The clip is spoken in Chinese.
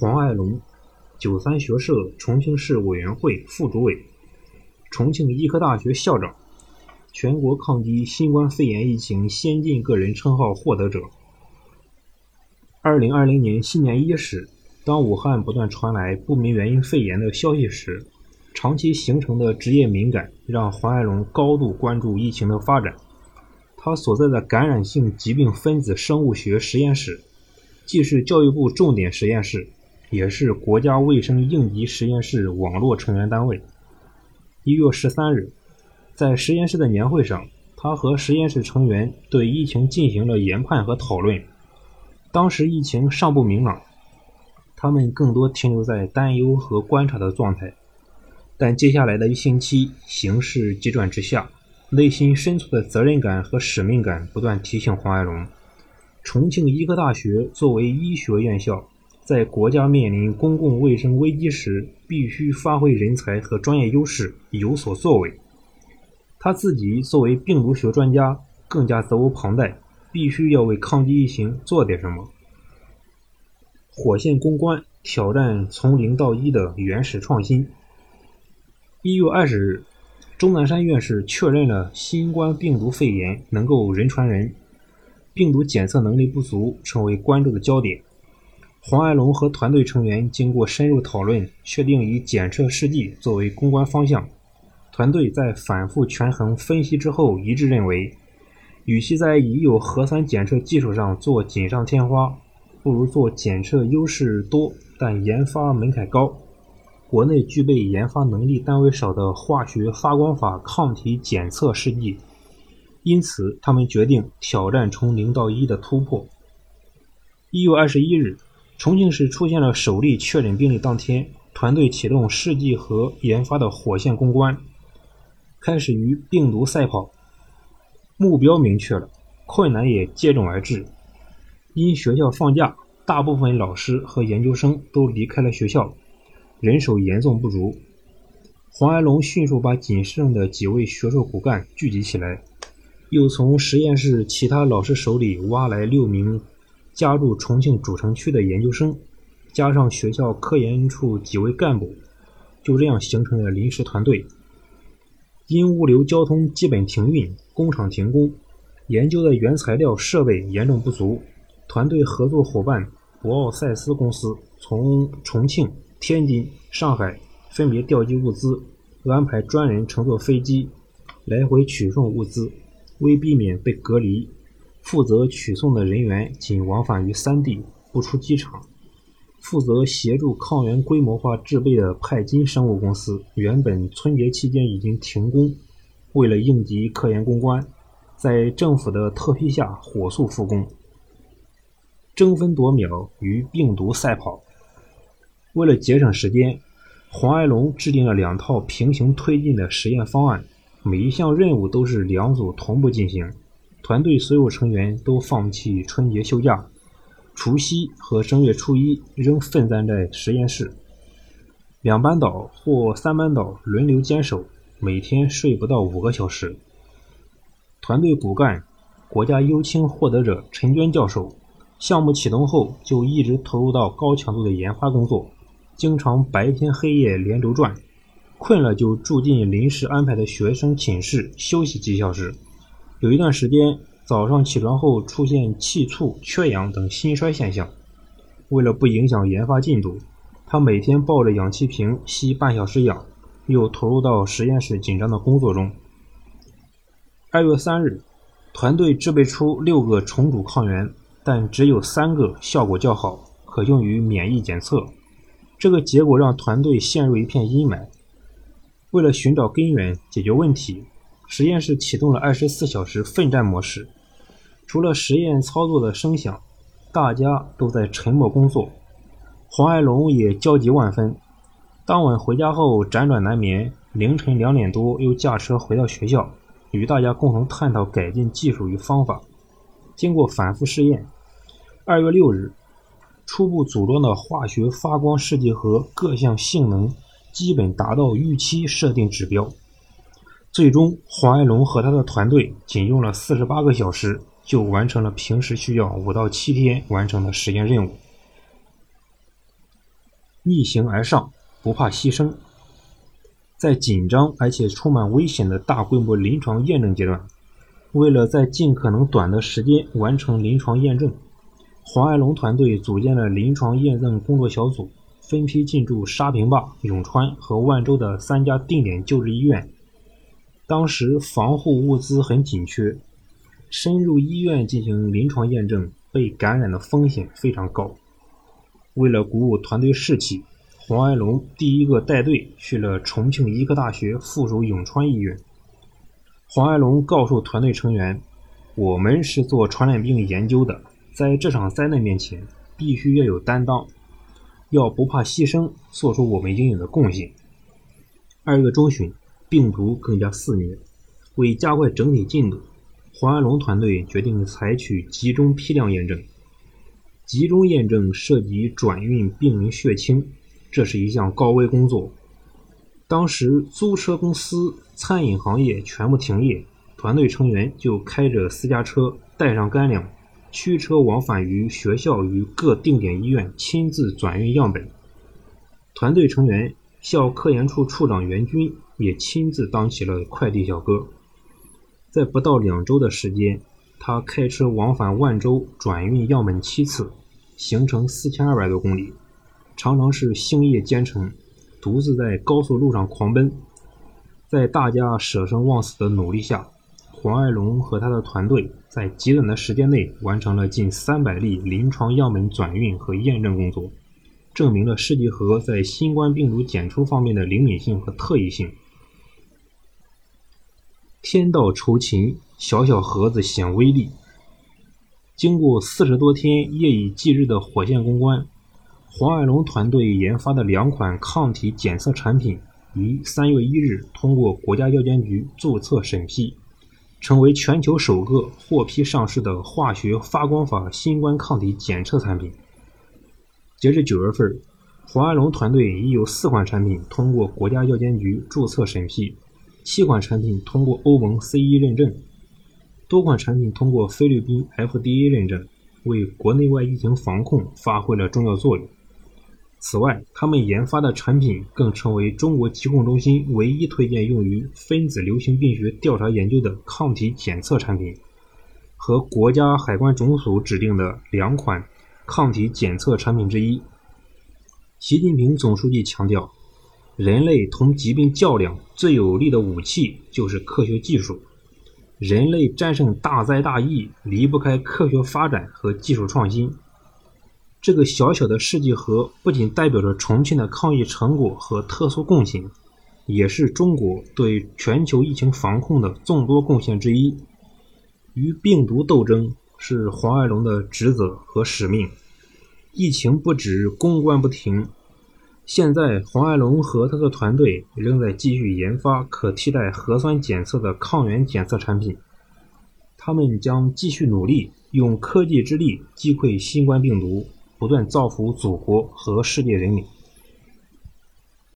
黄爱龙，九三学社重庆市委员会副主委，重庆医科大学校长，全国抗击新冠肺炎疫情先进个人称号获得者。二零二零年新年伊始，当武汉不断传来不明原因肺炎的消息时，长期形成的职业敏感让黄爱龙高度关注疫情的发展。他所在的感染性疾病分子生物学实验室，既是教育部重点实验室，也是国家卫生应急实验室网络成员单位。一月十三日，在实验室的年会上，他和实验室成员对疫情进行了研判和讨论。当时疫情尚不明朗，他们更多停留在担忧和观察的状态。但接下来的一星期，形势急转直下，内心深处的责任感和使命感不断提醒黄爱龙：重庆医科大学作为医学院校，在国家面临公共卫生危机时，必须发挥人才和专业优势，有所作为。他自己作为病毒学专家，更加责无旁贷，必须要为抗击疫情做点什么。火线攻关，挑战从零到一的原始创新。一月二十日，钟南山院士确认了新冠病毒肺炎能够人传人，病毒检测能力不足成为关注的焦点。黄爱龙和团队成员经过深入讨论，确定以检测试剂作为攻关方向。团队在反复权衡分析之后，一致认为，与其在已有核酸检测技术上做锦上添花，不如做检测优势多但研发门槛高。国内具备研发能力单位少的化学发光法抗体检测试剂，因此他们决定挑战从零到一的突破。一月二十一日，重庆市出现了首例确诊病例当天，团队启动试剂和研发的火线攻关，开始与病毒赛跑。目标明确了，困难也接踵而至。因学校放假，大部分老师和研究生都离开了学校。人手严重不足，黄安龙迅速把仅剩的几位学术骨干聚集起来，又从实验室其他老师手里挖来六名加入重庆主城区的研究生，加上学校科研处几位干部，就这样形成了临时团队。因物流交通基本停运，工厂停工，研究的原材料设备严重不足，团队合作伙伴博奥赛斯公司从重庆。天津、上海分别调集物资，安排专人乘坐飞机来回取送物资。为避免被隔离，负责取送的人员仅往返于三地，不出机场。负责协助抗原规模化制备的派金生物公司，原本春节期间已经停工，为了应急科研攻关，在政府的特批下火速复工，争分夺秒与病毒赛跑。为了节省时间，黄爱龙制定了两套平行推进的实验方案，每一项任务都是两组同步进行。团队所有成员都放弃春节休假，除夕和正月初一仍奋战在实验室。两班倒或三班倒轮流坚守，每天睡不到五个小时。团队骨干、国家优青获得者陈娟教授，项目启动后就一直投入到高强度的研发工作。经常白天黑夜连轴转，困了就住进临时安排的学生寝室休息几小时。有一段时间，早上起床后出现气促、缺氧等心衰现象。为了不影响研发进度，他每天抱着氧气瓶吸半小时氧，又投入到实验室紧张的工作中。二月三日，团队制备出六个重组抗原，但只有三个效果较好，可用于免疫检测。这个结果让团队陷入一片阴霾。为了寻找根源、解决问题，实验室启动了二十四小时奋战模式。除了实验操作的声响，大家都在沉默工作。黄爱龙也焦急万分。当晚回家后辗转难眠，凌晨两点多又驾车回到学校，与大家共同探讨改进技术与方法。经过反复试验，二月六日。初步组装的化学发光试剂盒各项性能基本达到预期设定指标。最终，黄爱龙和他的团队仅用了四十八个小时就完成了平时需要五到七天完成的实验任务。逆行而上，不怕牺牲。在紧张而且充满危险的大规模临床验证阶段，为了在尽可能短的时间完成临床验证，黄爱龙团队组建了临床验证工作小组，分批进驻沙坪坝、永川和万州的三家定点救治医院。当时防护物资很紧缺，深入医院进行临床验证，被感染的风险非常高。为了鼓舞团队士气。黄爱龙第一个带队去了重庆医科大学附属永川医院。黄爱龙告诉团队成员：“我们是做传染病研究的，在这场灾难面前，必须要有担当，要不怕牺牲，做出我们应有的贡献。”二月中旬，病毒更加肆虐，为加快整体进度，黄安龙团队决定采取集中批量验证。集中验证涉及转运病人血清。这是一项高危工作。当时租车公司、餐饮行业全部停业，团队成员就开着私家车，带上干粮，驱车往返于学校与各定点医院，亲自转运样本。团队成员校科研处处长袁军也亲自当起了快递小哥。在不到两周的时间，他开车往返万州，转运样本七次，行程四千二百多公里。常常是星夜兼程，独自在高速路上狂奔。在大家舍生忘死的努力下，黄爱龙和他的团队在极短的时间内完成了近三百例临床样本转运和验证工作，证明了试剂盒在新冠病毒检出方面的灵敏性和特异性。天道酬勤，小小盒子显威力。经过四十多天夜以继日的火线攻关。黄爱龙团队研发的两款抗体检测产品于三月一日通过国家药监局注册审批，成为全球首个获批上市的化学发光法新冠抗体检测产品。截至九月份，黄安龙团队已有四款产品通过国家药监局注册审批，七款产品通过欧盟 CE 认证，多款产品通过菲律宾 FDA 认证，为国内外疫情防控发挥了重要作用。此外，他们研发的产品更成为中国疾控中心唯一推荐用于分子流行病学调查研究的抗体检测产品，和国家海关总署指定的两款抗体检测产品之一。习近平总书记强调，人类同疾病较量最有力的武器就是科学技术，人类战胜大灾大疫离不开科学发展和技术创新。这个小小的试剂盒不仅代表着重庆的抗疫成果和特殊贡献，也是中国对全球疫情防控的众多贡献之一。与病毒斗争是黄爱龙的职责和使命。疫情不止，攻关不停。现在，黄爱龙和他的团队仍在继续研发可替代核酸检测的抗原检测产品。他们将继续努力，用科技之力击溃新冠病毒。不断造福祖国和世界人民。